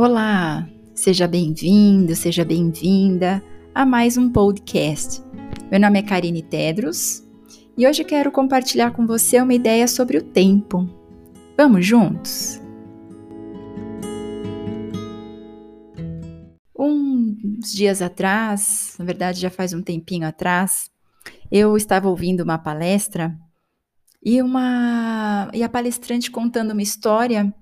Olá, seja bem-vindo, seja bem-vinda a mais um podcast. Meu nome é Karine Tedros e hoje quero compartilhar com você uma ideia sobre o tempo. Vamos juntos? Uns dias atrás, na verdade já faz um tempinho atrás, eu estava ouvindo uma palestra e uma e a palestrante contando uma história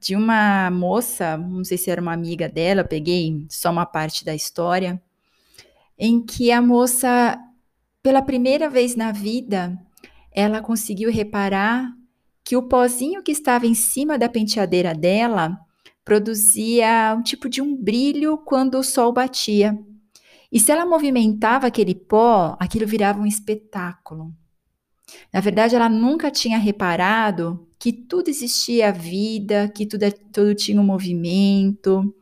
de uma moça, não sei se era uma amiga dela, peguei só uma parte da história, em que a moça, pela primeira vez na vida, ela conseguiu reparar que o pozinho que estava em cima da penteadeira dela produzia um tipo de um brilho quando o sol batia. E se ela movimentava aquele pó, aquilo virava um espetáculo. Na verdade, ela nunca tinha reparado que tudo existia vida, que tudo, tudo tinha um movimento,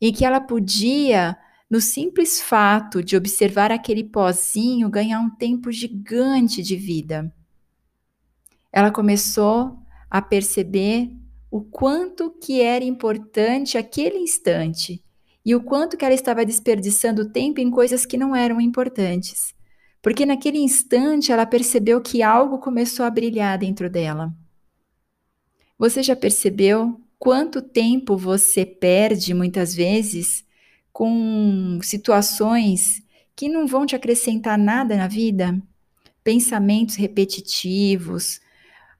e que ela podia, no simples fato de observar aquele pozinho, ganhar um tempo gigante de vida. Ela começou a perceber o quanto que era importante aquele instante e o quanto que ela estava desperdiçando tempo em coisas que não eram importantes. Porque naquele instante ela percebeu que algo começou a brilhar dentro dela. Você já percebeu quanto tempo você perde muitas vezes com situações que não vão te acrescentar nada na vida? Pensamentos repetitivos.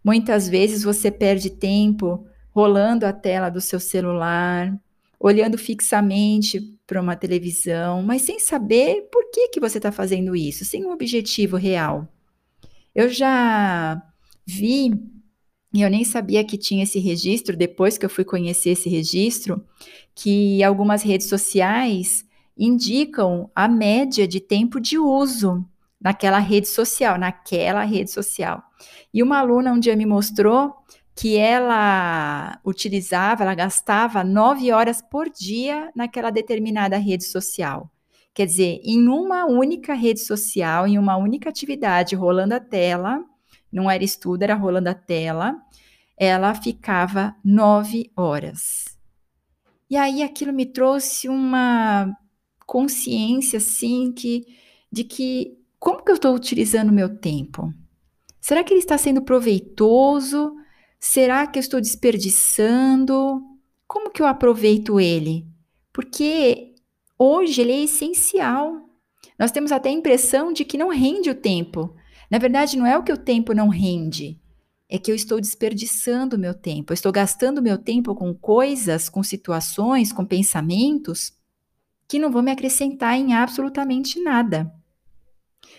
Muitas vezes você perde tempo rolando a tela do seu celular, olhando fixamente para uma televisão, mas sem saber por que, que você está fazendo isso, sem um objetivo real. Eu já vi e eu nem sabia que tinha esse registro, depois que eu fui conhecer esse registro, que algumas redes sociais indicam a média de tempo de uso naquela rede social, naquela rede social. E uma aluna um dia me mostrou que ela utilizava, ela gastava nove horas por dia naquela determinada rede social. Quer dizer, em uma única rede social, em uma única atividade, rolando a tela, não era estudo, era rolando a tela, ela ficava nove horas. E aí aquilo me trouxe uma consciência, assim, que, de que como que eu estou utilizando o meu tempo? Será que ele está sendo proveitoso? Será que eu estou desperdiçando? Como que eu aproveito ele? Porque hoje ele é essencial. Nós temos até a impressão de que não rende o tempo. Na verdade, não é o que o tempo não rende, é que eu estou desperdiçando o meu tempo, eu estou gastando meu tempo com coisas, com situações, com pensamentos que não vão me acrescentar em absolutamente nada.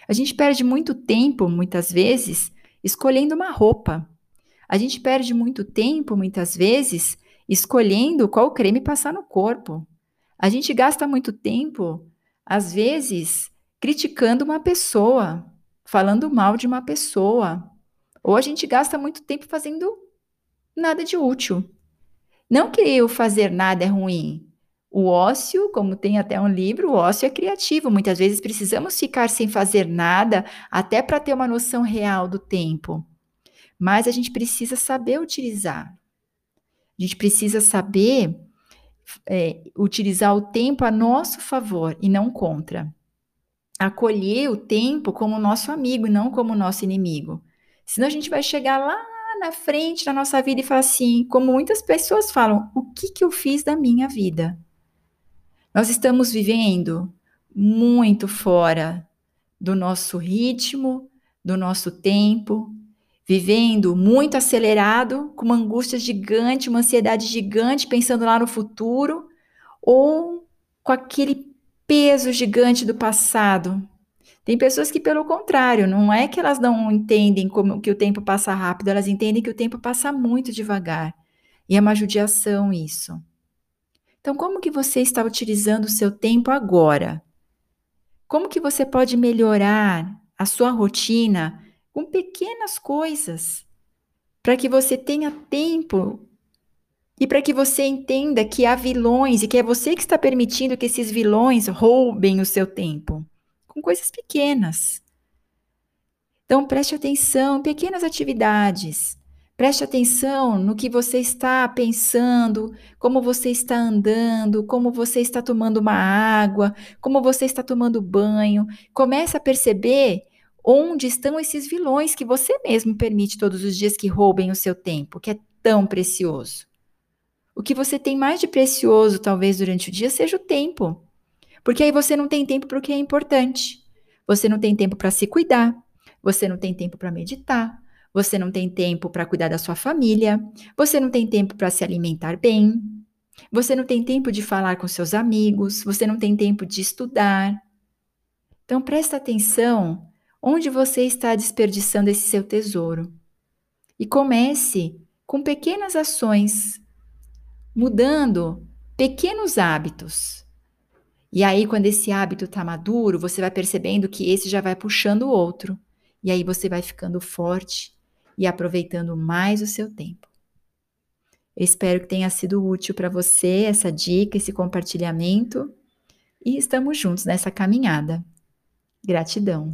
A gente perde muito tempo, muitas vezes, escolhendo uma roupa. A gente perde muito tempo, muitas vezes, escolhendo qual creme passar no corpo. A gente gasta muito tempo, às vezes, criticando uma pessoa, falando mal de uma pessoa. Ou a gente gasta muito tempo fazendo nada de útil. Não que o fazer nada é ruim. O ócio, como tem até um livro, o ócio é criativo. Muitas vezes precisamos ficar sem fazer nada até para ter uma noção real do tempo. Mas a gente precisa saber utilizar. A gente precisa saber é, utilizar o tempo a nosso favor e não contra acolher o tempo como nosso amigo e não como nosso inimigo. Senão a gente vai chegar lá na frente da nossa vida e falar assim, como muitas pessoas falam, o que, que eu fiz da minha vida? Nós estamos vivendo muito fora do nosso ritmo, do nosso tempo, vivendo muito acelerado, com uma angústia gigante, uma ansiedade gigante, pensando lá no futuro, ou com aquele peso gigante do passado. Tem pessoas que, pelo contrário, não é que elas não entendem como que o tempo passa rápido, elas entendem que o tempo passa muito devagar. E é uma judiação isso. Então, como que você está utilizando o seu tempo agora? Como que você pode melhorar a sua rotina com pequenas coisas para que você tenha tempo e para que você entenda que há vilões e que é você que está permitindo que esses vilões roubem o seu tempo com coisas pequenas. Então preste atenção pequenas atividades. Preste atenção no que você está pensando, como você está andando, como você está tomando uma água, como você está tomando banho. Comece a perceber onde estão esses vilões que você mesmo permite todos os dias que roubem o seu tempo, que é tão precioso. O que você tem mais de precioso, talvez durante o dia, seja o tempo. Porque aí você não tem tempo para o que é importante. Você não tem tempo para se cuidar. Você não tem tempo para meditar. Você não tem tempo para cuidar da sua família, você não tem tempo para se alimentar bem, você não tem tempo de falar com seus amigos, você não tem tempo de estudar. Então presta atenção onde você está desperdiçando esse seu tesouro. E comece com pequenas ações, mudando pequenos hábitos. E aí, quando esse hábito está maduro, você vai percebendo que esse já vai puxando o outro. E aí você vai ficando forte e aproveitando mais o seu tempo. Eu espero que tenha sido útil para você essa dica, esse compartilhamento e estamos juntos nessa caminhada. Gratidão.